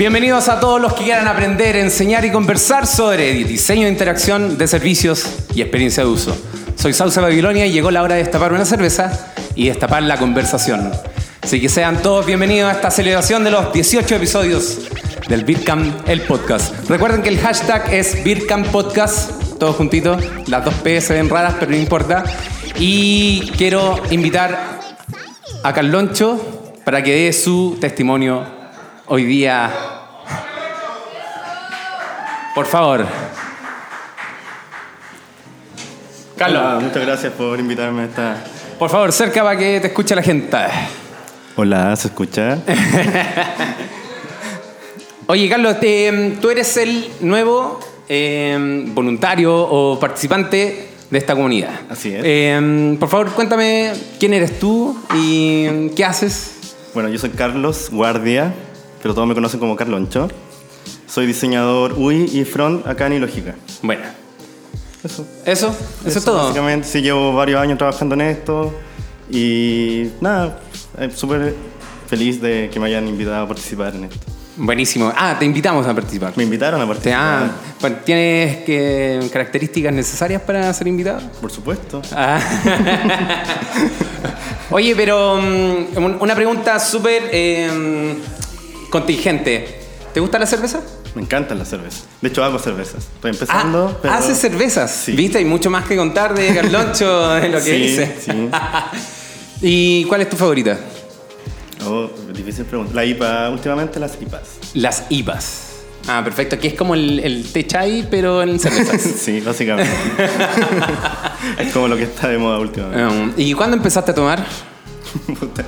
Bienvenidos a todos los que quieran aprender, enseñar y conversar sobre diseño de interacción de servicios y experiencia de uso. Soy Sauce Babilonia y llegó la hora de destapar una cerveza y destapar la conversación. Así que sean todos bienvenidos a esta celebración de los 18 episodios del Bitcamp, el podcast. Recuerden que el hashtag es Bitcamp Podcast, todos juntitos. Las dos P se ven raras, pero no importa. Y quiero invitar a Carloncho para que dé su testimonio hoy día. Por favor. Carlos. Hola, muchas gracias por invitarme a esta. Por favor, cerca para que te escuche la gente. Hola, ¿se escucha? Oye, Carlos, te- tú eres el nuevo eh, voluntario o participante de esta comunidad. Así es. Eh, por favor, cuéntame quién eres tú y qué haces. Bueno, yo soy Carlos Guardia, pero todos me conocen como Carloncho. Soy diseñador UI y front acá en Ilógica. Bueno, Eso. eso, eso, es todo. Básicamente, sí, llevo varios años trabajando en esto y nada, eh, súper feliz de que me hayan invitado a participar en esto. Buenísimo. Ah, te invitamos a participar. Me invitaron a participar. ah, ¿Tienes que, características necesarias para ser invitado? Por supuesto. Ah. Oye, pero mm, un- una pregunta súper eh, contingente. ¿Te gusta la cerveza? Me encantan las cervezas. De hecho, hago cervezas. Estoy empezando. Ah, pero... haces cervezas. Sí. ¿Viste? Hay mucho más que contar de Carloncho de lo que Sí, dice. sí. ¿Y cuál es tu favorita? Oh, difícil pregunta. La IPA, últimamente las IPAs. Las IPAs. Ah, perfecto. Aquí es como el, el té chai, pero en cervezas. Sí, básicamente. es como lo que está de moda últimamente. Um, ¿Y cuándo empezaste a tomar? Puta.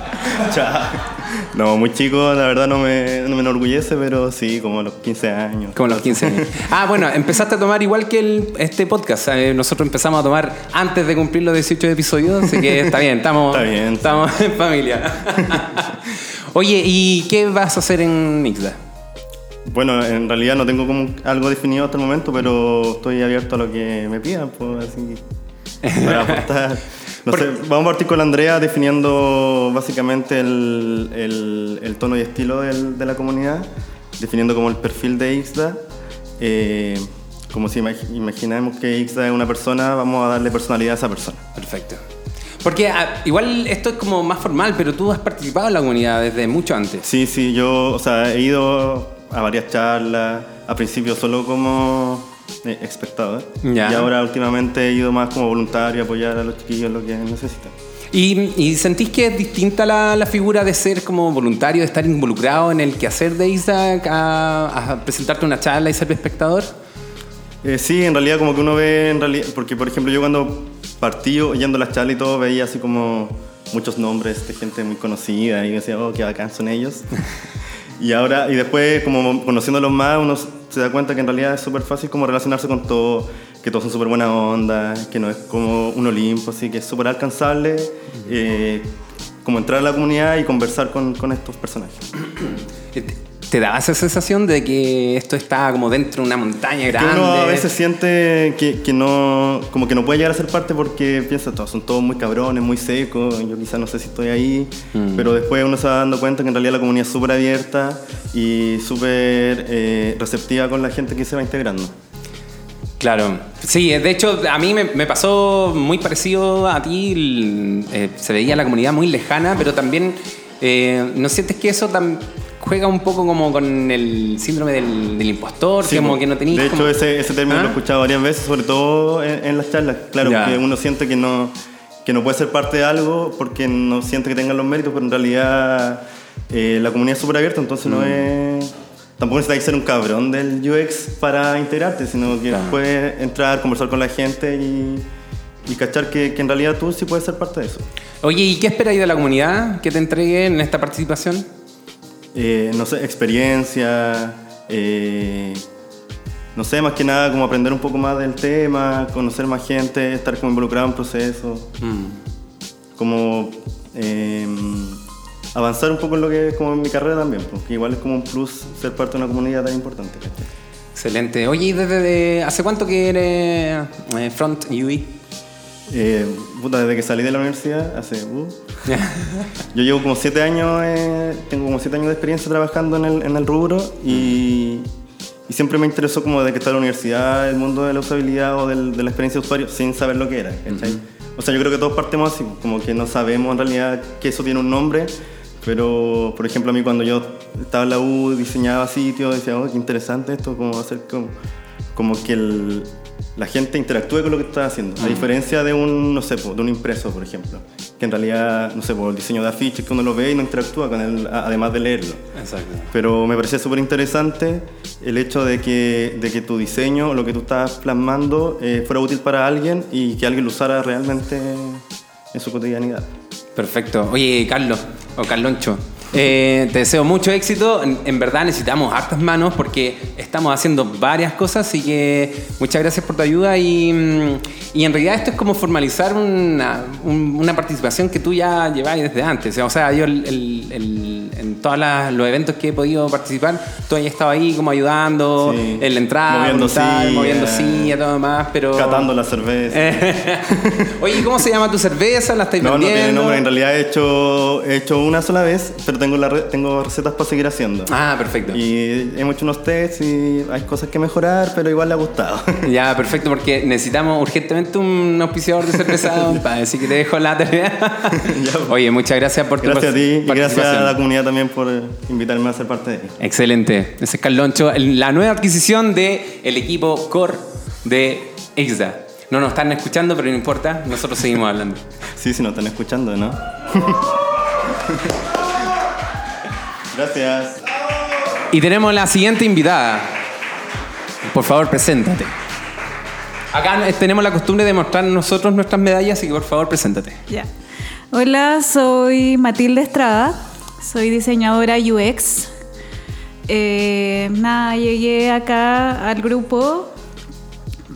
No, muy chico, la verdad no me, no me enorgullece, pero sí, como a los 15 años. Como a los 15 años. Ah, bueno, empezaste a tomar igual que el- este podcast. Eh, Nosotros empezamos a tomar antes de cumplir los 18 episodios, así que está bien, estamos, Está bien. estamos en familia. Oye, ¿y qué vas a hacer en Ixda? Bueno, en realidad no tengo como algo definido hasta el momento, pero estoy abierto a lo que me pidan, pues así. Para aportar. No sé, vamos a partir con la Andrea definiendo básicamente el, el- el tono y estilo del- de la comunidad, definiendo como el perfil de Ixda. Eh, como si imag- imaginamos que Ixda es una persona, vamos a darle personalidad a esa persona. Perfecto. Porque ah, igual esto es como más formal, pero tú has participado en la comunidad desde mucho antes. Sí, sí, yo, o sea, he ido a varias charlas, a principio solo como eh, espectador, Ya. y ahora últimamente he ido más como voluntario a apoyar a los chiquillos en lo que necesitan. ¿Y, y sentís que es distinta la, la figura de ser como voluntario, de estar involucrado en el quehacer de Ixda a, a presentarte una charla y ser espectador? Eh, sí, en realidad como que uno ve, en realidad, porque por ejemplo yo cuando partí oyendo las charlas y todo veía así como muchos nombres de gente muy conocida y decía, oh, qué bacán son ellos. y ahora, y después como conociéndolos más, uno se da cuenta que en realidad es súper fácil como relacionarse con todo, que todos son súper buena onda, que no es como un Olimpo, así que es súper alcanzable, eh, como entrar a la comunidad y conversar con, con estos personajes. ¿Te, daba esa sensación de que esto está como dentro de una montaña Que grande? uno a veces siente que, que no, como que no puede llegar a ser parte porque piensa, todos son todos muy cabrones, muy secos, yo quizás no sé si estoy ahí, pero después uno se va dando cuenta que en realidad la comunidad es súper abierta y súper eh, receptiva con la gente que se va integrando. Claro, sí, de hecho a mí me, me pasó muy parecido a ti, eh, se veía la comunidad muy lejana, pero también eh, ¿no sientes que eso tam- juega un poco como con el síndrome del, del impostor, Sí, como que no tenías De hecho, como- ese, ese término ¿Ah? lo he escuchado varias veces, sobre todo en, en las charlas. Claro, Ya. que uno siente que no, que no puede ser parte de algo porque no siente que tenga los méritos, pero en realidad eh, la comunidad es súper abierta, entonces Mm. no es... Tampoco necesitas ser un cabrón del UX para integrarte, sino que Claro. puedes entrar, conversar con la gente y, y cachar que, que en realidad tú sí puedes ser parte de eso. Oye, ¿y qué esperáis de la comunidad que te entregue en esta participación? Eh, no sé, experiencia, eh, no sé, más que nada como aprender un poco más del tema, conocer más gente, estar como involucrado en procesos, como eh, avanzar un poco en lo que es como en mi carrera también, porque igual es como un plus ser parte de una comunidad tan importante. ¿cachai? Excelente. Oye, ¿y desde de- hace cuánto que eres eh, Front UI? Puta, desde que salí de la universidad, hace... uh, yo llevo como siete años, eh, tengo como siete años de experiencia trabajando en el, en el rubro y, y siempre me interesó como de que está la universidad, el mundo de la usabilidad o del- de la experiencia de usuario sin saber lo que era. O sea, yo creo que todos partimos así, como que no sabemos en realidad que eso tiene un nombre, pero por ejemplo a mí cuando yo estaba en la U, diseñaba sitios, decía, oh, qué interesante esto, como hacer como, como que el- la gente interactúe con lo que estás haciendo. A diferencia de un, no sé, de un impreso, por ejemplo, que en realidad, no sé, por el diseño de afiches que uno lo ve y no interactúa con él, además de leerlo. Exacto. Pero me parecía súper interesante el hecho de que, de que tu diseño, lo que tú estás plasmando, eh, fuera útil para alguien y que alguien lo usara realmente en su cotidianidad. Perfecto. Oye, Carlos, o Carloncho, eh, te deseo mucho éxito. En, en verdad necesitamos hartas manos porque estamos haciendo varias cosas, así que muchas gracias por tu ayuda y, mm, y en realidad esto es como formalizar una, un- una participación que tú ya llevabas desde antes. O sea, yo el- el- el- en todos los eventos que he podido participar, tú has estado ahí como ayudando Sí. en la entrada, Moviendo silla. moviendo silla, todo más, pero... Catando la cerveza. Oye, ¿cómo se llama tu cerveza? ¿La estáis No, no vendiendo? tiene nombre. En realidad he hecho, he hecho una sola vez, pero tengo, la re- tengo recetas para seguir haciendo. Ah, perfecto. Y hemos hecho unos tests y hay cosas que mejorar, pero igual le ha gustado. Ya, perfecto, porque necesitamos urgentemente un auspiciador de cerveza, así que te dejo la tarea. Oye, muchas gracias por tu Gracias a ti y gracias a la comunidad también por eh, invitarme a ser parte de. Excelente. Ese es Carloncho, la nueva adquisición del el equipo core de IXDA. No nos están escuchando, pero no importa, nosotros seguimos hablando. Sí, si nos están escuchando, ¿no? Gracias. Y tenemos la siguiente invitada. Por favor, preséntate. Acá tenemos la costumbre de mostrar nosotros nuestras medallas, así que por favor, preséntate. Ya. Hola, soy Matilde Estrada, soy diseñadora UX. Eh, nada, llegué acá al grupo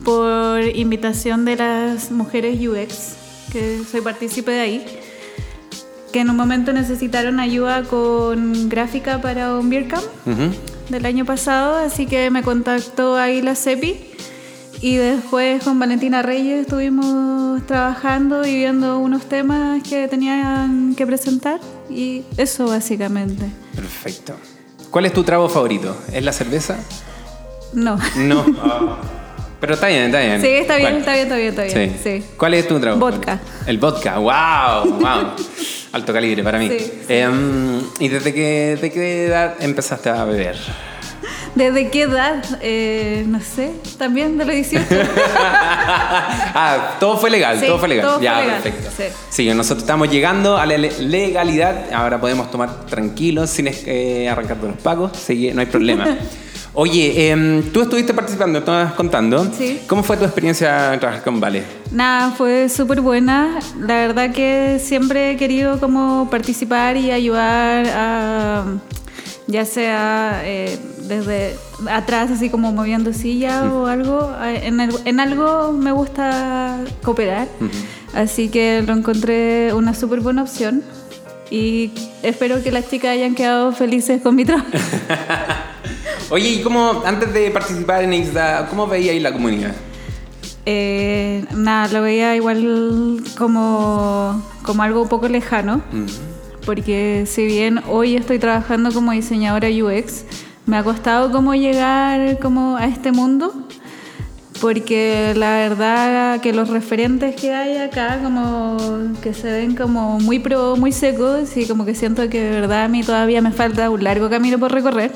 por invitación de las mujeres UX, que soy partícipe de ahí, que en un momento necesitaron ayuda con gráfica para un Beer Camp del año pasado, así que me contactó ahí la CEPI y después con Valentina Reyes estuvimos trabajando y viendo unos temas que tenían que presentar y eso básicamente. Perfecto. ¿Cuál es tu trago favorito? ¿Es la cerveza? No. No. Pero está bien, está bien. Sí, está bien, está bien, está bien, está bien. Sí. Sí. ¿Cuál es tu trago? Vodka. El vodka. ¡Wow! ¡Wow! Alto calibre para mí. Sí. Em, ¿Y desde qué, de qué edad empezaste a beber? ¿Desde qué edad? Eh, no sé, también de los 18. ah, todo fue legal, Sí, todo fue legal. todo fue ya, legal, perfecto. sí. Sí, nosotros estamos llegando a la le- legalidad. Ahora podemos tomar tranquilos, sin eh, arrancar de los pagos. No hay problema. Oye, em, tú estuviste participando, estabas contando. Sí. ¿Cómo fue tu experiencia en trabajar con Vale? Nada, fue súper buena. La verdad que siempre he querido como participar y ayudar a, ya sea eh, desde atrás, así como moviendo silla o algo. Eh, En, el- en algo me gusta cooperar, así que lo encontré una súper buena opción. Y espero que las chicas hayan quedado felices con mi trabajo. Oye, ¿y cómo, antes de participar en IXDA, cómo veíais la comunidad? Eh, nada, lo veía igual como, como algo un poco lejano, porque si bien hoy estoy trabajando como diseñadora UX, me ha costado como llegar como a este mundo, porque la verdad que los referentes que hay acá como que se ven como muy pro, muy secos y como que siento que de verdad a mí todavía me falta un largo camino por recorrer.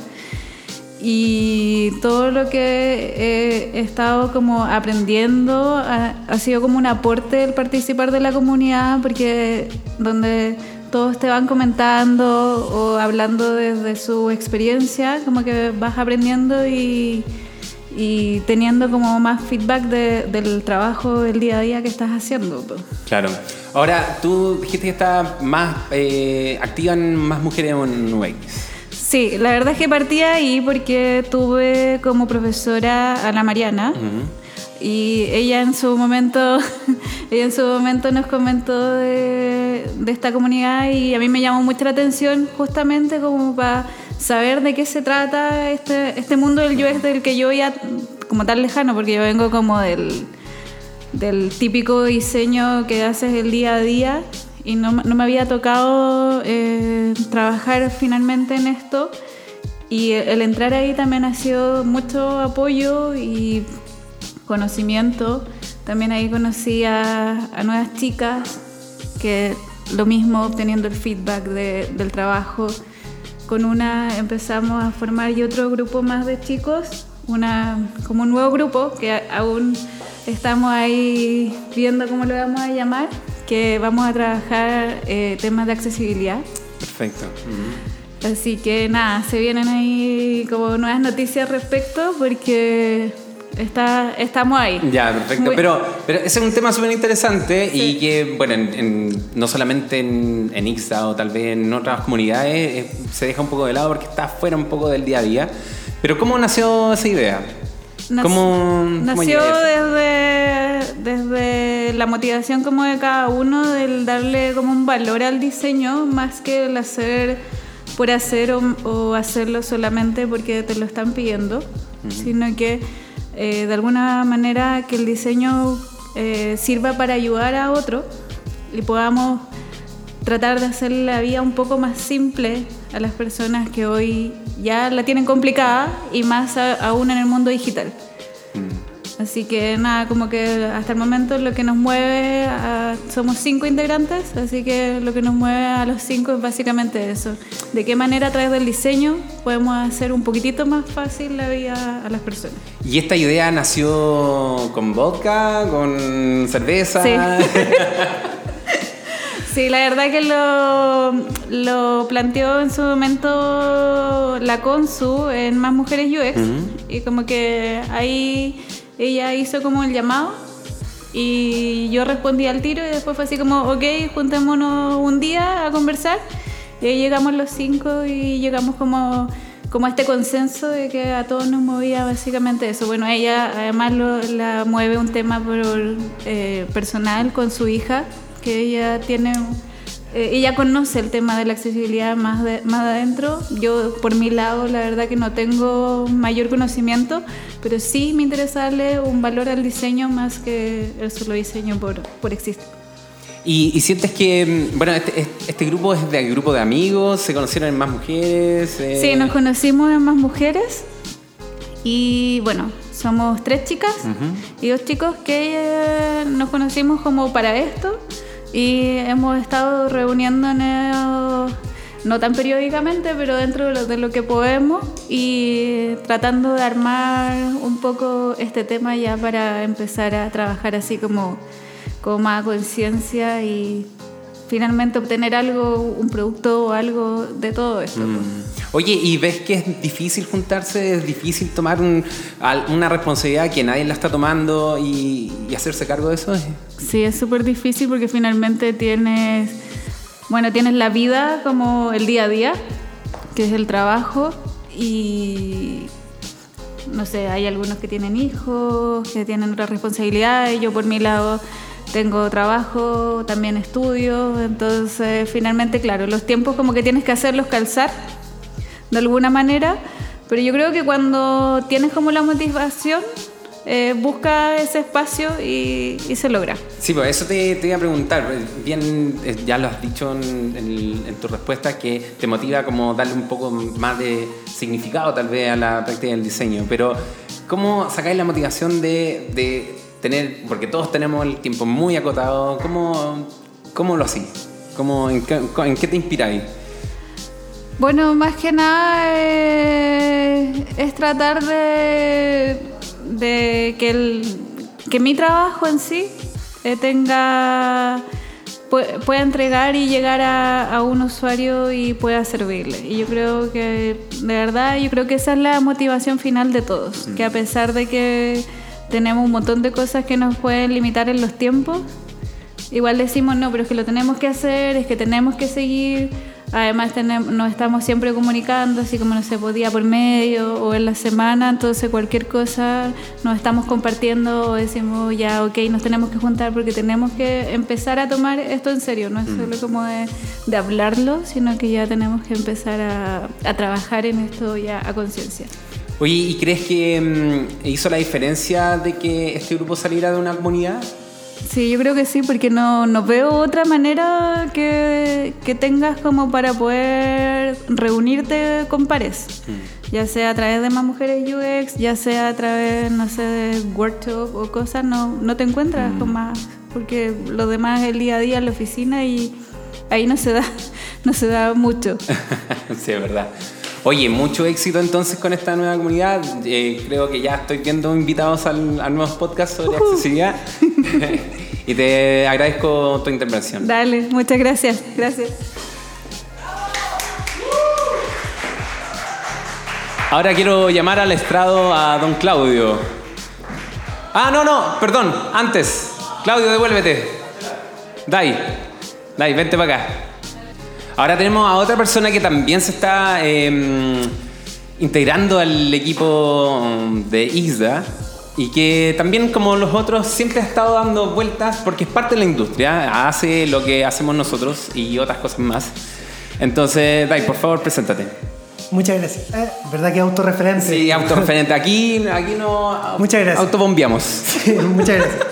Y todo lo que he estado como aprendiendo ha, sido como un aporte el participar de la comunidad, porque donde todos te van comentando o hablando desde su experiencia, como que vas aprendiendo y, teniendo como más feedback de- del trabajo del día a día que estás haciendo. Claro. Ahora, tú dijiste que estás más eh, activa en más mujeres en UX. Sí, la verdad es que partí ahí porque tuve como profesora a la Mariana y ella en su momento, ella en su momento nos comentó de, de esta comunidad y a mí me llamó mucho la atención justamente como para saber de qué se trata este, este mundo del UX del que yo ya como tan lejano porque yo vengo como del del típico diseño que haces el día a día y no, no me había tocado eh, trabajar finalmente en esto y el entrar ahí también ha sido mucho apoyo y conocimiento. También ahí conocí a, a nuevas chicas que lo mismo obteniendo el feedback de- del trabajo. Con una empezamos a formar y otro grupo más de chicos, una, como un nuevo grupo que aún estamos ahí viendo cómo lo vamos a llamar, que vamos a trabajar eh, temas de accesibilidad. Perfecto. Así que nada, se vienen ahí como nuevas noticias al respecto porque está, estamos ahí. Ya, perfecto. Muy- Pero, pero ese es un tema súper interesante y que, bueno, en- en- no solamente en, en Ixta o tal vez en otras comunidades eh, se deja un poco de lado porque está fuera un poco del día a día. Pero ¿cómo nació esa idea? Nac- ¿Cómo, cómo Nació desde, desde la motivación como de cada uno, del darle como un valor al diseño, más que el hacer por hacer o, o hacerlo solamente porque te lo están pidiendo, sino que eh, de alguna manera que el diseño eh, sirva para ayudar a otro y podamos tratar de hacer la vida un poco más simple a las personas que hoy ya la tienen complicada y más a- aún en el mundo digital. Así que nada, como que hasta el momento lo que nos mueve, a- somos cinco integrantes, así que lo que nos mueve a los cinco es básicamente eso. De qué manera a través del diseño podemos hacer un poquitito más fácil la vida a las personas. ¿Y esta idea nació con vodka, con cerveza? Sí. Sí, la verdad que lo, lo planteó en su momento la Consu en Más Mujeres UX y como que ahí ella hizo como el llamado y yo respondí al tiro y después fue así como, ok, juntémonos un día a conversar y ahí llegamos los cinco y llegamos como, como a este consenso de que a todos nos movía básicamente eso. Bueno, ella además lo- la mueve un tema por, eh, personal con su hija, que ella tiene... eh, ella conoce el tema de la accesibilidad más, de- más adentro. Yo, por mi lado, la verdad que no tengo mayor conocimiento, pero sí me interesa darle un valor al diseño más que el solo diseño por, por existir. ¿Y, y sientes que, mm, bueno, este, este- este grupo es de grupo de amigos? ¿Se conocieron en más mujeres? Eh, Sí, nos conocimos en más mujeres y bueno, somos tres chicas y dos chicos que eh, nos conocimos como para esto y hemos estado reuniéndonos no tan periódicamente, pero dentro de lo, de lo que podemos y tratando de armar un poco este tema ya para empezar a trabajar así como con más conciencia y finalmente obtener algo, un producto o algo de todo esto. pues. Oye, ¿y ves que es difícil juntarse? ¿Es difícil tomar un- una responsabilidad que nadie la está tomando y, y hacerse cargo de eso? Sí, es súper difícil porque finalmente tienes, bueno, tienes la vida como el día a día, que es el trabajo, y no sé, hay algunos que tienen hijos, que tienen otras responsabilidades, yo por mi lado tengo trabajo, también estudio, entonces finalmente, claro, los tiempos como que tienes que hacerlos calzar de alguna manera, pero yo creo que cuando tienes como la motivación, eh, busca ese espacio y, y se logra. Sí, pues eso te, te iba a preguntar. Bien, eh, ya lo has dicho en, en- en tu respuesta, que te motiva como darle un poco más de significado tal vez a la práctica del diseño. Pero, ¿cómo sacáis la motivación de, de tener, porque todos tenemos el tiempo muy acotado, ¿cómo, cómo lo hacéis? ¿Cómo, en, qué, ¿En qué te inspiráis? Bueno, más que nada eh, es tratar de, de que, el, que mi trabajo en sí eh, tenga pu- pueda entregar y llegar a, a un usuario y pueda servirle. Y yo creo que, de verdad, yo creo que esa es la motivación final de todos. Que a pesar de que tenemos un montón de cosas que nos pueden limitar en los tiempos, Igual decimos, no, pero es que lo tenemos que hacer, es que tenemos que seguir. Además, tenemos, nos estamos siempre comunicando, así como no se podía por medio o en la semana, entonces cualquier cosa nos estamos compartiendo o decimos, ya, ok, nos tenemos que juntar porque tenemos que empezar a tomar esto en serio. No es solo como de, de hablarlo, sino que ya tenemos que empezar a, a trabajar en esto ya a conciencia. Oye, ¿y crees que mm, hizo la diferencia de que este grupo saliera de una comunidad? Sí, yo creo que sí, porque no, no veo otra manera que, que tengas como para poder reunirte con pares. Ya sea a través de más mujeres UX, ya sea a través, no sé, de workshop o cosas, no, no te encuentras con más. Porque lo demás es el día a día en la oficina y ahí no se da, no se da mucho. sí, es verdad. Oye, mucho éxito entonces con esta nueva comunidad. Eh, creo que ya estoy viendo invitados al, a nuevos podcasts sobre accesibilidad. y te agradezco tu intervención. Dale, muchas gracias. Gracias. Ahora quiero llamar al estrado a don Claudio. Ah, no, no, perdón, antes. Claudio, devuélvete. Dai, Dai, vente para acá. Ahora tenemos a otra persona que también se está em, integrando al equipo de ISDA y que también como los otros siempre ha estado dando vueltas porque es parte de la industria, hace lo que hacemos nosotros y otras cosas más. Entonces, Dai, por favor, preséntate. Muchas gracias. Eh, ¿Verdad que autorreferente? Sí, autorreferente. Aquí, aquí no Muchas gracias. autobombeamos. Sí, muchas gracias.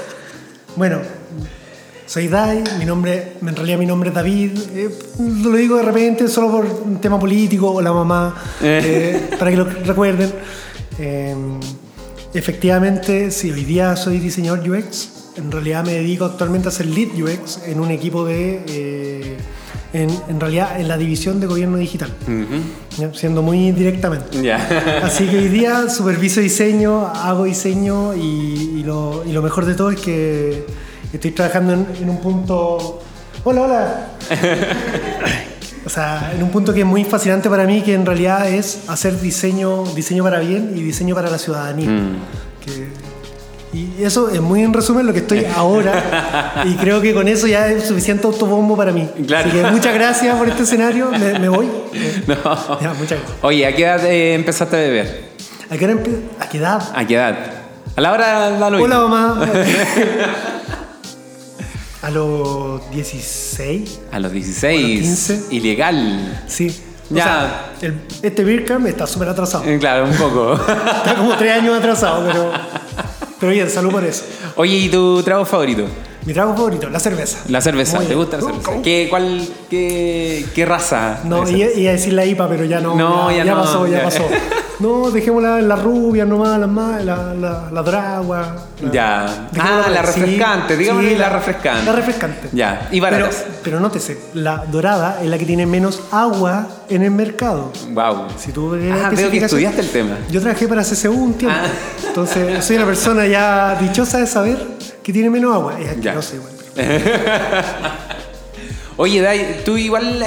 Bueno, soy Dai, mi nombre, en realidad mi nombre es David. eh, lo digo de repente solo por un tema político o la mamá, eh, para que lo recuerden. Eh, efectivamente, sí, hoy día soy diseñador UX. En realidad me dedico actualmente a ser lead UX en un equipo de... eh, en, en realidad en la división de gobierno digital, siendo muy directamente. Ya. Así que hoy día superviso diseño, hago diseño y, y lo, y lo mejor de todo es que estoy trabajando en, en un punto... Hola, hola. o sea, en un punto que es muy fascinante para mí, que en realidad es hacer diseño, diseño para bien y diseño para la ciudadanía. Que- y eso es muy en resumen lo que estoy ahora y creo que con eso ya es suficiente autobombo para mí. Claro. Así que muchas gracias por este escenario, me, me voy. No. Ya, muchas gracias. Oye, ¿a qué edad eh, empezaste a beber? ¿A qué, ¿A qué edad? ¿A qué edad? A la hora de la Hola mamá. A los 16, A los 16. A los 15. Ilegal. sí. O Ya. sea, el- este camp está súper atrasado. Eh, Claro, un poco. Está como tres años atrasado, pero, pero bien, salud por eso. Oye, ¿y tu trago favorito? Mi trago favorito, la cerveza. La cerveza. ¿Te gusta la cerveza? ¿Cómo? ¿Qué, cuál, qué, qué raza? No, iba, a decir la IPA, pero ya no. No, ya no, pasó, ya, ya. pasó. No, dejémosla en la rubia nomás, la, la, la, la dragua. la- Ya. Ah, la refrescante, digámosle la refrescante. La refrescante. Ya, y Pero, baratas. pero nótese, la dorada es la que tiene menos agua en el mercado. Wow. Si tú Ah, veo que estudiaste el tema. Yo trabajé para CCU un tiempo. Ah. Entonces, soy una persona ya dichosa de saber que tiene menos agua. Es Ya. asqueroso igual. Oye, Dai, tú igual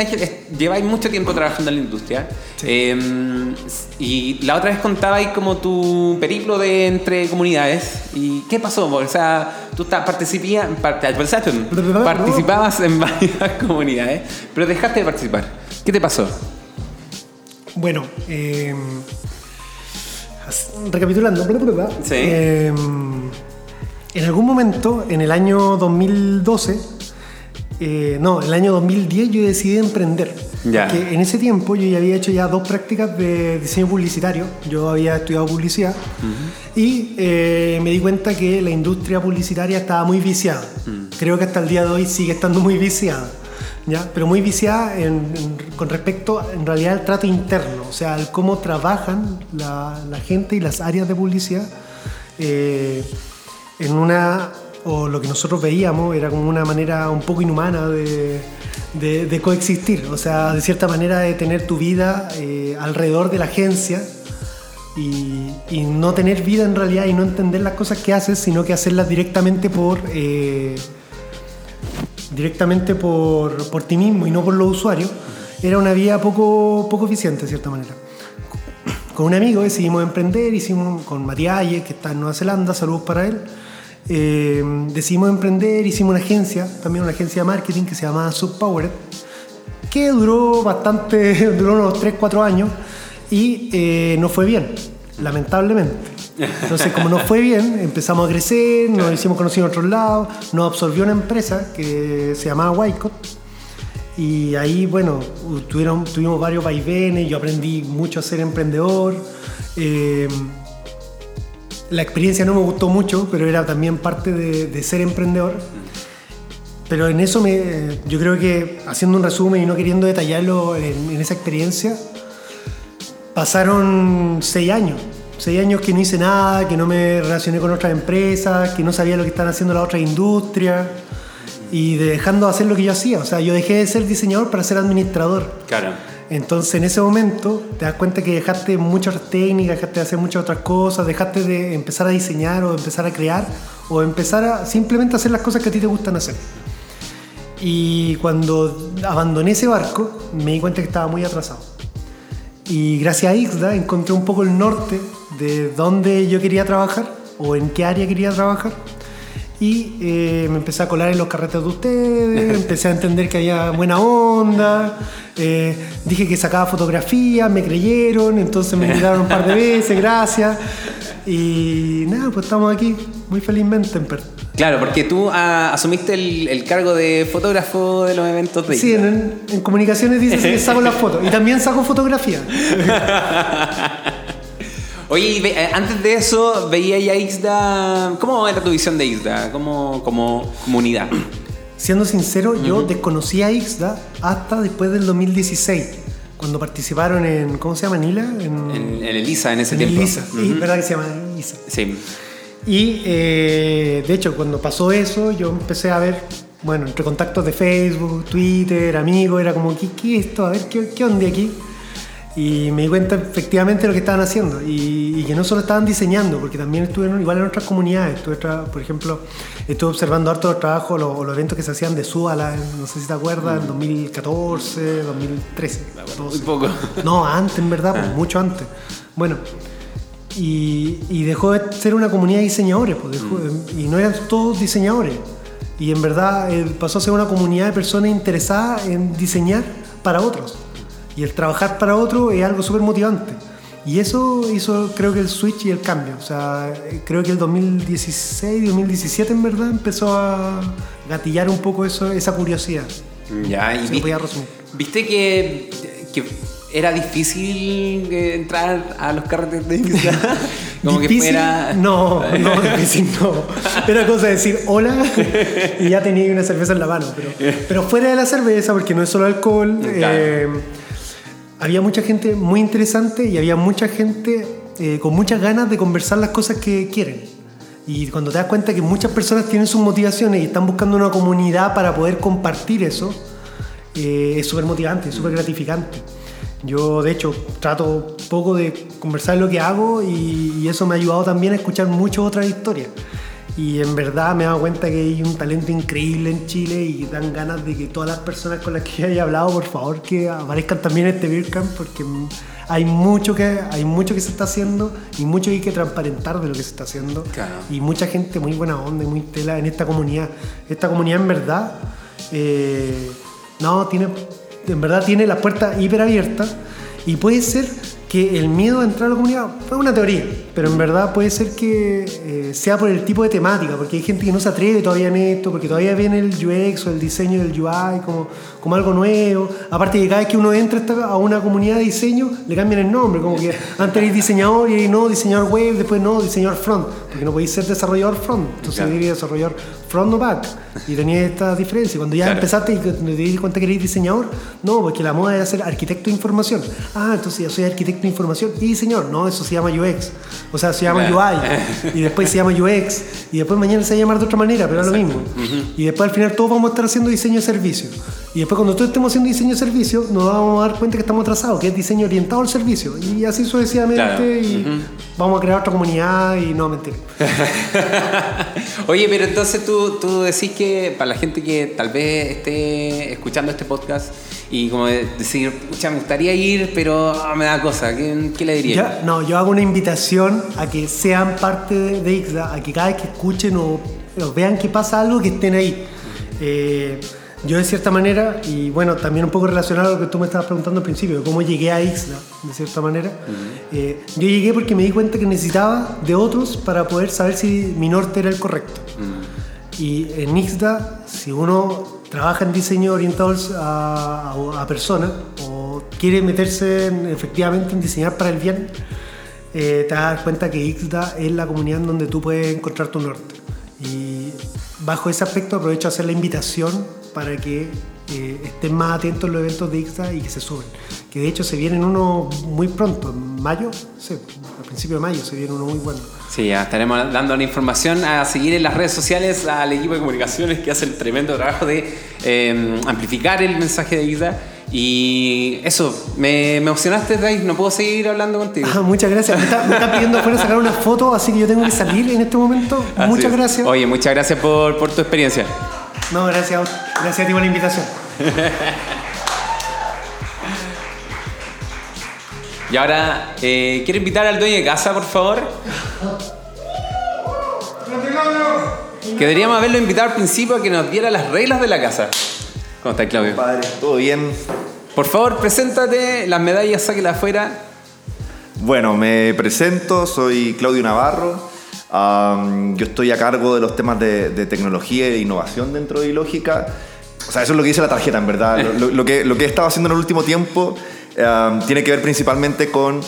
lleváis mucho tiempo trabajando en la industria. Sí. Eh, y la otra vez contabais como tu periplo de entre comunidades. ¿Y qué pasó? O sea, tú ta- participía- parte- participabas en varias comunidades, pero dejaste de participar. ¿Qué te pasó? Bueno, eh, recapitulando. Sí. eh, en algún momento, en el año 2012, eh, no, en el año 2010 yo decidí emprender. Ya. Porque en ese tiempo yo ya había hecho ya dos prácticas de diseño publicitario. Yo había estudiado publicidad y eh, me di cuenta que la industria publicitaria estaba muy viciada. Creo que hasta el día de hoy sigue estando muy viciada. ¿ya? Pero muy viciada en- en- con respecto en realidad al trato interno, o sea, al cómo trabajan la, la gente y las áreas de publicidad eh, en una, o lo que nosotros veíamos era como una manera un poco inhumana de, coexistir, o sea, de cierta manera de tener tu vida eh, alrededor de la agencia y, y no tener vida en realidad y no entender las cosas que haces, sino que hacerlas directamente por... eh, directamente por, por ti mismo y no por los usuarios, era una vía poco, poco eficiente de cierta manera. Con un amigo decidimos emprender, hicimos con Matías que está en Nueva Zelanda, saludos para él. Eh, decidimos emprender, hicimos una agencia, también una agencia de marketing que se llamaba Subpowered, que duró bastante, duró unos 3, 4 años y eh, no fue bien, lamentablemente. Entonces, como no fue bien, empezamos a crecer, nos hicimos conocidos en otros lados, nos absorbió una empresa que se llamaba Wycott y ahí, bueno, tuvieron, tuvimos varios vaivenes, yo aprendí mucho a ser emprendedor. eh, la experiencia no me gustó mucho, pero era también parte de, de ser emprendedor. Pero en eso me, yo creo que haciendo un resumen y no queriendo detallarlo en, en esa experiencia, pasaron seis años. Seis años que no hice nada, que no me relacioné con otras empresas, que no sabía lo que están haciendo las otras industrias y dejando de hacer lo que yo hacía. O sea, yo dejé de ser diseñador para ser administrador. Claro. Entonces en ese momento te das cuenta que dejaste muchas técnicas, dejaste de hacer muchas otras cosas, dejaste de empezar a diseñar o empezar a crear o empezar a simplemente hacer las cosas que a ti te gustan hacer. Y cuando abandoné ese barco me di cuenta que estaba muy atrasado. Y gracias a Ixda encontré un poco el norte de dónde yo quería trabajar o en qué área quería trabajar. Y eh, me empecé a colar en los carretes de ustedes, empecé a entender que había buena onda, eh, dije que sacaba fotografías, me creyeron, entonces me invitaron un par de veces, gracias. Y nada, pues estamos aquí muy felizmente en Perth. Claro, porque tú ah, asumiste el, el cargo de fotógrafo de los eventos de Sí, en, en comunicaciones dice que saco las fotos y también saco fotografía. Oye, eh, antes de eso, veía ya Ixda. ¿Cómo era tu visión de Ixda? ¿Cómo, como comunidad? Siendo sincero, yo desconocí a Ixda hasta después del 2016, cuando participaron en, ¿cómo se llama? ¿Nila? En, En, en Elisa, en ese en tiempo. Elisa. Sí, Ujú. ¿verdad que se llama Elisa? Sí. Y eh, de hecho, cuando pasó eso, yo empecé a ver, bueno, entre contactos de Facebook, Twitter, amigos, era como, ¿qué, qué es esto? A ver, ¿qué, qué onda aquí? Y me di cuenta efectivamente de lo que estaban haciendo y, y que no solo estaban diseñando, porque también estuve en- igual en otras comunidades. Estuve, por ejemplo, estuve observando harto los trabajos, los, los eventos que se hacían de en- no sé si te acuerdas, en 2014, 2013. Muy poco. No, antes, en verdad, pues, mucho antes. Bueno, y, y dejó de ser una comunidad de diseñadores, pues, dejó- y no eran todos diseñadores. Y en verdad eh, pasó a ser una comunidad de personas interesadas en diseñar para otros. Y el trabajar para otro es algo súper motivante. Y eso hizo, creo que el switch y el cambio. O sea, eh, creo que el 2016, 2017 en verdad empezó a gatillar un poco eso, esa curiosidad. Ya, y Se vi- viste que, que era difícil eh, entrar a los carretes de. Como que ¿Difícil? fuera. No, no, difícil no. Era cosa de decir hola y ya tenía una cerveza en la mano. Pero, pero fuera de la cerveza, porque no es solo alcohol, Claro. eh, había mucha gente muy interesante y había mucha gente eh, con muchas ganas de conversar las cosas que quieren. Y cuando te das cuenta que muchas personas tienen sus motivaciones y están buscando una comunidad para poder compartir eso, eh, es súper motivante, es súper gratificante. Yo, de hecho, trato poco de conversar lo que hago y, y eso me ha ayudado también a escuchar muchas otras historias. Y en verdad me he dado cuenta que hay un talento increíble en Chile y dan ganas de que todas las personas con las que haya hablado, por favor, que aparezcan también en este Beer Camp porque hay mucho, que, hay mucho que se está haciendo y mucho que hay que transparentar de lo que se está haciendo. Claro. Y mucha gente muy buena onda y muy tela en esta comunidad. Esta comunidad en verdad, eh, no, tiene, en verdad tiene las puertas hiper abiertas y puede ser que el miedo a entrar a la comunidad fue una teoría, pero en verdad puede ser que eh, sea por el tipo de temática, porque hay gente que no se atreve todavía en esto, porque todavía viene el UX o el diseño del UI como, como algo nuevo. Aparte que cada vez que uno entra a una comunidad de diseño, le cambian el nombre, como que antes eres diseñador y no, diseñador web, después no, diseñador front, porque no podéis ser desarrollador front, entonces Claro. eres desarrollador front o back, y tenía esta diferencia. Cuando ya Claro. empezaste y te di cuenta que eres diseñador, no, porque la moda era ser arquitecto de información. Ah, entonces ya soy arquitecto de información y diseñador. No, eso se llama UX. O sea, se llama Claro. UI. Y después se llama UX. Y después mañana se va a llamar de otra manera, pero es lo mismo. Y después al final todos vamos a estar haciendo diseño de servicio. Y después cuando todos estemos haciendo diseño de servicio, nos vamos a dar cuenta que estamos atrasados, que es diseño orientado al servicio. Y así sucesivamente. Claro. Y vamos a crear otra comunidad y no, mentira. Oye, pero entonces tú, tú decís que para la gente que tal vez esté escuchando este podcast y como de- decir, pucha, me gustaría ir, pero ah, me da cosa, ¿qué, qué le diría? Ya, no, yo hago una invitación a que sean parte de, de Ixda, a que cada vez que escuchen o, o vean que pasa algo, que estén ahí. Eh, yo de cierta manera, y bueno, también un poco relacionado a lo que tú me estabas preguntando al principio, cómo llegué a Ixda, de cierta manera, eh, yo llegué porque me di cuenta que necesitaba de otros para poder saber si mi norte era el correcto. Y en Ixda, si uno trabaja en diseño orientado a, a, a personas o quiere meterse en- efectivamente en diseñar para el bien, eh, te dar cuenta que IXDA es la comunidad en donde tú puedes encontrar tu norte. Y bajo ese aspecto aprovecho a hacer la invitación para que eh, estén más atentos a los eventos de IXDA y que se suben. Que de hecho se vienen uno muy pronto, en mayo, sí, a principio de mayo se viene uno muy bueno. Sí, ya estaremos dando la información a seguir en las redes sociales al equipo de comunicaciones que hace el tremendo trabajo de eh, amplificar el mensaje de IXDA. Y eso, me, emocionaste, Dave. No puedo seguir hablando contigo. Ah, muchas gracias. Me está, me está pidiendo afuera sacar una foto, así que yo tengo que salir en este momento. Así muchas es. gracias. Oye, muchas gracias por, por tu experiencia. No, gracias. Gracias a ti por la invitación. Y ahora, eh, quiero invitar al dueño de casa, por favor. Que deberíamos haberlo invitado al principio a que nos diera las reglas de la casa. ¿Cómo estás, Claudio? Padre, todo bien. Por favor, preséntate, las medallas, sáquelas afuera. Bueno, me presento, soy Claudio Navarro. Am, yo estoy a cargo de los temas de, de tecnología e innovación dentro de Ilógica. O sea, eso es lo que dice la tarjeta, en verdad. Lo, lo- que, lo que he estado haciendo en el último tiempo am, tiene que ver principalmente con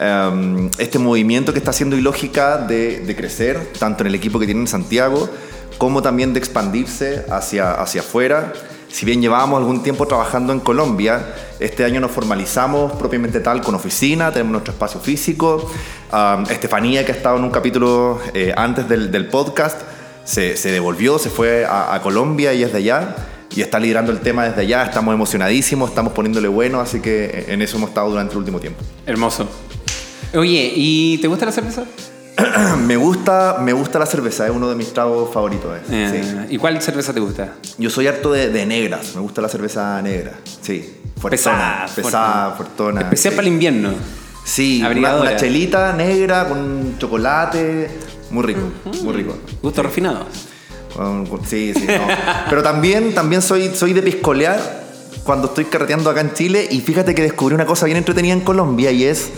am, este movimiento que está haciendo Ilógica de, de crecer, tanto en el equipo que tiene en Santiago, como también de expandirse hacia, hacia afuera. Si bien llevábamos algún tiempo trabajando en Colombia, este año nos formalizamos propiamente tal con oficina, tenemos nuestro espacio físico. Um, Estefanía, que ha estado en un capítulo eh, antes del, podcast, se, devolvió, se fue a, a Colombia y es de allá. Y está liderando el tema desde allá, estamos emocionadísimos, estamos poniéndole bueno, así que en eso hemos estado durante el último tiempo. Hermoso. Oye, ¿y te gusta la cerveza? me, gusta, me gusta la cerveza, es uno de mis tragos favoritos. eh. Eh, Sí. ¿Y cuál cerveza te gusta? Yo soy harto de, de negras, me gusta la cerveza negra. Sí, Pesada, fuertona, pesada, fuerte. fuertona. Especial sí. para el invierno. Sí, una, una chelita negra con chocolate, muy rico, muy rico. Gusto refinado. Con- con- sí, sí, no. Pero también, también soy, soy de piscolear cuando estoy carreteando acá en Chile y fíjate que descubrí una cosa bien entretenida en Colombia y es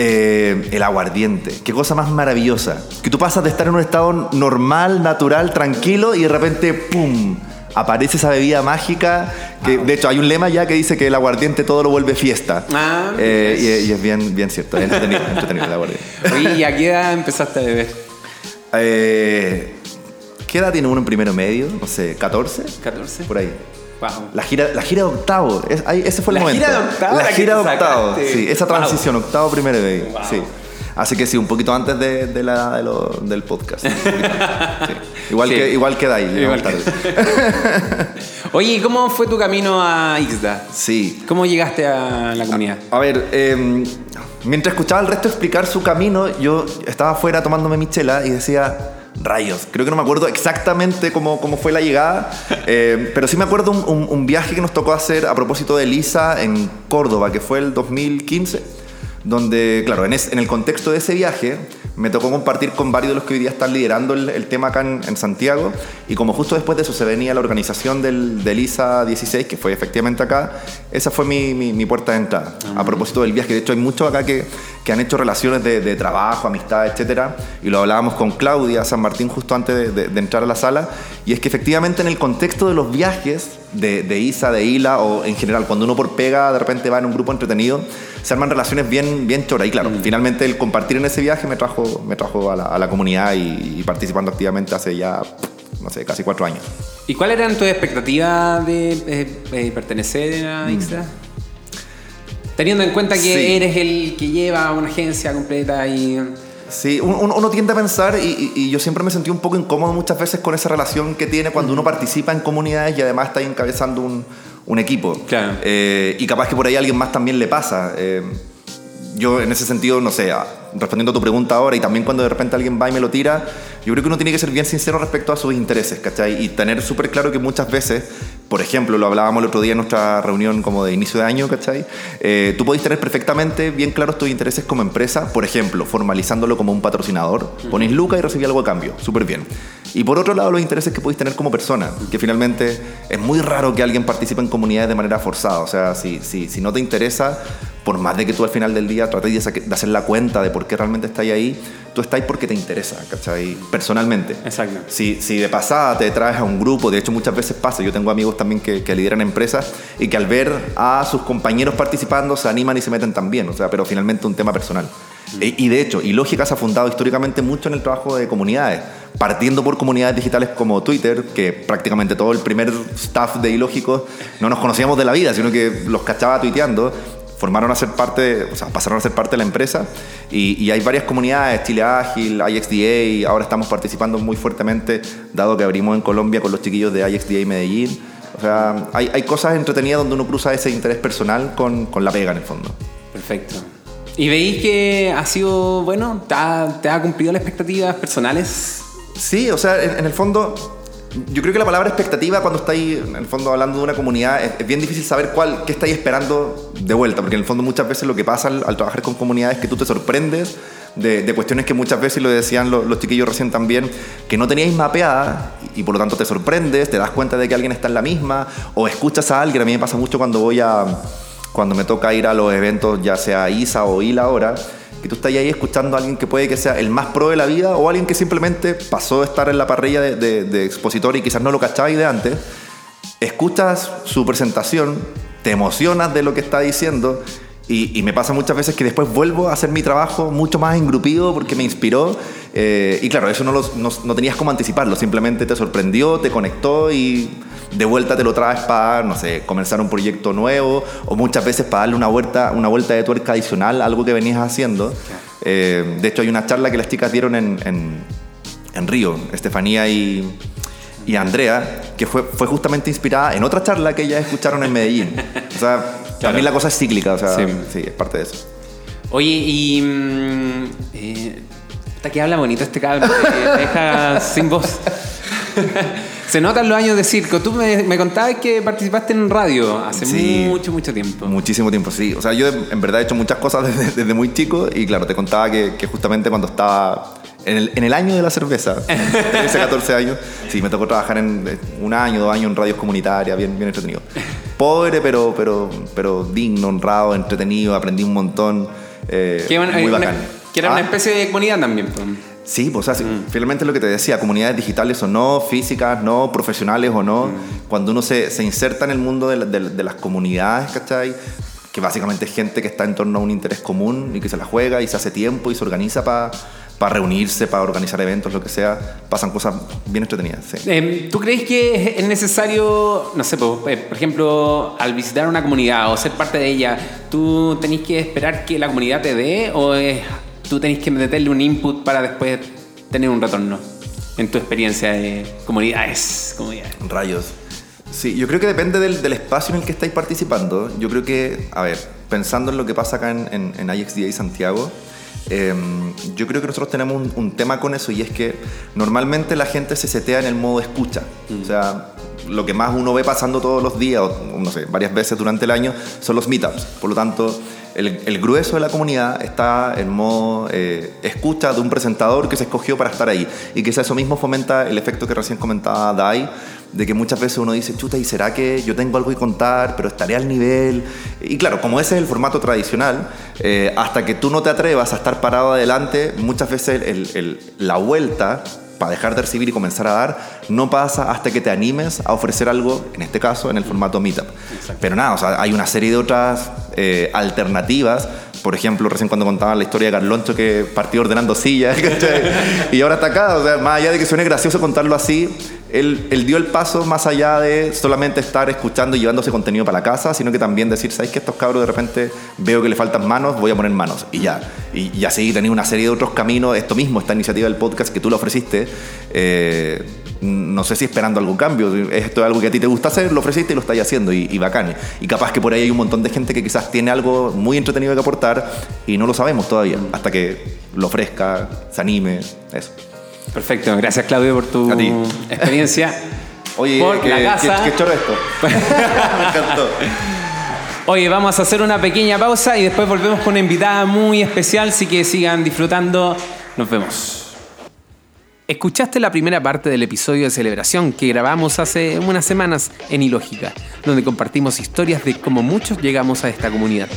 eh, el aguardiente. Qué cosa más maravillosa. Que tú pasas de estar en un estado normal, natural, tranquilo y de repente, ¡pum! Aparece esa bebida mágica que de hecho hay un lema ya que dice que el aguardiente todo lo vuelve fiesta. Ah, Eh, y, y es bien, bien cierto, es entretenido, entretenido el aguardiente. Oye, ¿y a qué edad empezaste a beber? Eh, ¿Qué edad tiene uno en primero medio? No sé, ¿14? ¿14? Por ahí. Wow. La gira, la gira de octavo, es- ahí- ese fue el La momento. gira de octavo, La gira de octavo, sí, esa Wow. transición, octavo, primero medio, Wow. sí. Así que sí, un poquito antes de, de la edad de lo- del podcast. sí. Igual, Sí. que, igual que Dai, Igual que- tarde. Oye, ¿y cómo fue tu camino a Ixda? Sí. ¿Cómo llegaste a la comunidad? A ver, eh, mientras escuchaba al resto explicar su camino, yo estaba afuera tomándome mi chela y decía, rayos, creo que no me acuerdo exactamente cómo, cómo fue la llegada, eh, pero sí me acuerdo un, un- un viaje que nos tocó hacer a propósito de Elisa en Córdoba, que fue el 2015, donde, claro, en, es- en el contexto de ese viaje me tocó compartir con varios de los que hoy día están liderando el, el tema acá en, en Santiago, y como justo después de eso se venía la organización del, del ISA 16, que fue efectivamente acá, esa fue mi, mi- mi puerta de entrada. A propósito del viaje, de hecho hay muchos acá que, que han hecho relaciones de, de trabajo, amistad, etcétera, y lo hablábamos con Claudia San Martín justo antes de, de- de entrar a la sala, y es que efectivamente en el contexto de los viajes de, de ISA, de ILA, o en general, cuando uno por pega de repente va en un grupo entretenido, se arman relaciones bien, bien choras. Y claro, finalmente el compartir en ese viaje me trajo, me trajo a, la, a la comunidad y, y participando activamente hace ya, no sé, casi cuatro años. ¿Y cuáles eran tus expectativas de eh, eh, pertenecer a Ixda? Teniendo en cuenta que Sí. eres el que lleva una agencia completa y... Sí, un- un- uno, tiende a pensar, y, yo siempre me sentí un poco incómodo muchas veces con esa relación que tiene cuando uno participa en comunidades y además está ahí encabezando un, un equipo. Claro. Eh, y capaz que por ahí a alguien más también le pasa. Eh, yo en ese sentido, no sé, a- respondiendo a tu pregunta ahora y también cuando de repente alguien va y me lo tira, yo creo que uno tiene que ser bien sincero respecto a sus intereses, ¿cachai? Y tener súper claro que muchas veces, por ejemplo, lo hablábamos el otro día en nuestra reunión como de inicio de año, ¿cachai? Eh, tú podéis tener perfectamente bien claros tus intereses como empresa, por ejemplo, formalizándolo como un patrocinador, ponéis lucas y recibís algo a cambio, súper bien. Y por otro lado, los intereses que podéis tener como persona, que finalmente es muy raro que alguien participe en comunidades de manera forzada, o sea, si, si, si no te interesa, por más de que tú al final del día trates de, hacer la cuenta de por qué realmente estáis ahí, tú estás ahí porque te interesa, ¿cachai? Personalmente. Exacto. Si, si de pasada te traes a un grupo, de hecho muchas veces pasa, yo tengo amigos también que, que lideran empresas y que al ver a sus compañeros participando se animan y se meten también, o sea, pero finalmente un tema personal. Y de hecho, Ilógica se ha fundado históricamente mucho en el trabajo de comunidades, partiendo por comunidades digitales como Twitter, que prácticamente todo el primer staff de Ilógicos no nos conocíamos de la vida, sino que los cachaba tuiteando, formaron a ser parte, o sea, pasaron a ser parte de la empresa y, y hay varias comunidades, Chile Ágil, IXDA, ahora estamos participando muy fuertemente, dado que abrimos en Colombia con los chiquillos de IXDA Medellín. O sea, hay, hay cosas entretenidas donde uno cruza ese interés personal con, con la pega en el fondo. Perfecto. ¿Y veis que ha sido, bueno, te ha, te ha cumplido las expectativas personales? Sí, o sea, en, en el fondo, yo creo que la palabra expectativa cuando estáis, en el fondo, hablando de una comunidad, es, es bien difícil saber cuál, qué estáis esperando de vuelta, porque en el fondo muchas veces lo que pasa al, al trabajar con comunidades es que tú te sorprendes de, de cuestiones que muchas veces, y lo decían los, los chiquillos recién también, que no teníais mapeadas y, por lo tanto te sorprendes, te das cuenta de que alguien está en la misma, o escuchas a alguien, a mí me pasa mucho cuando voy a, cuando me toca ir a los eventos, ya sea ISA o ILA ahora, que tú estás ahí escuchando a alguien que puede que sea el más pro de la vida o alguien que simplemente pasó de estar en la parrilla de, expositor y quizás no lo cachabais de antes, escuchas su presentación, te emocionas de lo que está diciendo y, y me pasa muchas veces que después vuelvo a hacer mi trabajo mucho más engrupido porque me inspiró eh, y claro, eso no, lo- no, no tenías como anticiparlo, simplemente te sorprendió, te conectó y de vuelta te lo traes para, no sé, comenzar un proyecto nuevo o muchas veces para darle una vuelta, una vuelta de tuerca adicional a algo que venías haciendo. Eh, de hecho, hay una charla que las chicas dieron en, en, en Río, Estefanía y, y Andrea, que fue, fue justamente inspirada en otra charla que ellas escucharon en Medellín. O sea, también la cosa es cíclica, o sea, Sí. sí, es parte de eso. Oye, y. mm, eh, puta que habla bonito este cabrón. eh, te deja sin voz. Se notan los años de circo. Tú me, me contabas que participaste en radio hace Sí. mucho, mucho tiempo. Muchísimo tiempo, sí. O sea, yo en verdad he hecho muchas cosas desde, desde muy chico y claro, te contaba que, que justamente cuando estaba en el, en el año de la cerveza, 13, 14 años, sí, me tocó trabajar en eh, un año, dos años en radios comunitarias, bien, bien entretenido. Pobre, pero, pero, pero digno, honrado, entretenido, aprendí un montón. eh, muy una- bacán. que era una Ah, especie de comunidad también. Sí, pues o sea, sí, finalmente lo que te decía, comunidades digitales o no, físicas, no, profesionales o no, cuando uno se, se inserta en el mundo de, la- de- de las comunidades, ¿cachai? Que básicamente es gente que está en torno a un interés común y que se la juega y se hace tiempo y se organiza para reunirse, para organizar eventos, lo que sea, pasan cosas bien entretenidas. Sí. Eh, ¿Tú crees que es necesario, no sé, eh, por ejemplo, al visitar una comunidad o ser parte de ella, tú tenés que esperar que la comunidad te dé o es- tú tenés que meterle un input para después tener un retorno en tu experiencia de comunidades? comunidades? Rayos. Sí, yo creo que depende del, del espacio en el que estáis participando. Yo creo que, a ver, pensando en lo que pasa acá en, en, en IXDA y Santiago, eh, yo creo que nosotros tenemos un, un tema con eso y es que normalmente la gente se setea en el modo escucha. O sea, lo que más uno ve pasando todos los días, o no sé, varias veces durante el año, son los meetups. Por lo tanto, el, el grueso de la comunidad está en modo eh, escucha de un presentador que se escogió para estar ahí. Y quizá eso mismo fomenta el efecto que recién comentaba Dai, de que muchas veces uno dice, chuta, ¿y será que yo tengo algo que contar, pero estaré al nivel? Y claro, como ese es el formato tradicional, eh, hasta que tú no te atrevas a estar parado adelante, muchas veces el- el- la vuelta para dejar de recibir y comenzar a dar, no pasa hasta que te animes a ofrecer algo, en este caso, en el formato Meetup. Pero nada, o sea, hay una serie de otras eh, alternativas. Por ejemplo, recién cuando contaban la historia de Carloncho que partió ordenando sillas, ¿cachai? y ahora está acá. O sea, más allá de que suene gracioso contarlo así, él, él dio el paso más allá de solamente estar escuchando y llevándose contenido para la casa, sino que también decir, ¿sabes que estos cabros de repente veo que le faltan manos? Voy a poner manos. Y ya. Y, y así tenía una serie de otros caminos. Esto mismo, esta iniciativa del podcast que tú lo ofreciste, eh, no sé si esperando algún cambio. Esto es algo que a ti te gusta hacer, lo ofreciste y lo estás haciendo. Y, y bacán. Y capaz que por ahí hay un montón de gente que quizás tiene algo muy entretenido que aportar y no lo sabemos todavía. Hasta que lo ofrezca, se anime, eso. Perfecto, gracias Claudio por tu experiencia. Oye, por ¿qué, la casa. qué- qué choro esto? Me encantó. Oye, vamos a hacer una pequeña pausa y después volvemos con una invitada muy especial, así que sigan disfrutando. Nos vemos. Escuchaste la primera parte del episodio de celebración que grabamos hace unas semanas en Ilógica, donde compartimos historias de cómo muchos llegamos a esta comunidad.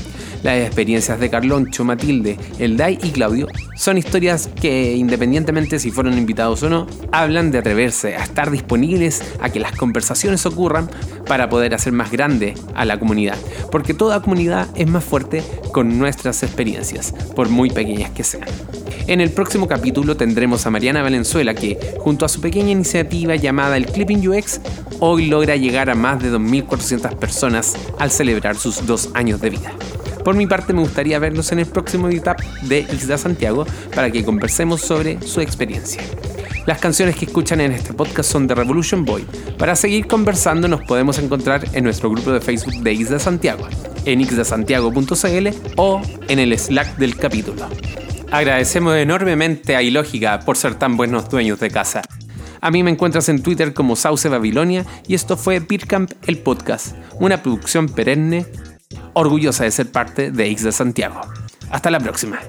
Las experiencias de Carloncho, Matilde, Elday y Claudio son historias que, independientemente si fueron invitados o no, hablan de atreverse a estar disponibles a que las conversaciones ocurran para poder hacer más grande a la comunidad. Porque toda comunidad es más fuerte con nuestras experiencias, por muy pequeñas que sean. En el próximo capítulo tendremos a Mariana Valenzuela que, junto a su pequeña iniciativa llamada el Clipping UX, hoy logra llegar a más de 2.400 personas al celebrar sus dos años de vida. Por mi parte me gustaría verlos en el próximo meetup de Isla Santiago para que conversemos sobre su experiencia. Las canciones que escuchan en este podcast son de Revolution Boy. Para seguir conversando nos podemos encontrar en nuestro grupo de Facebook de Isla Santiago, en ixdasantiago.cl o en el Slack del capítulo. Agradecemos enormemente a Ilógica por ser tan buenos dueños de casa. A mí me encuentras en Twitter como Sauce Babilonia y esto fue Beercamp el podcast, una producción perenne, orgullosa de ser parte de X de Santiago. Hasta la próxima.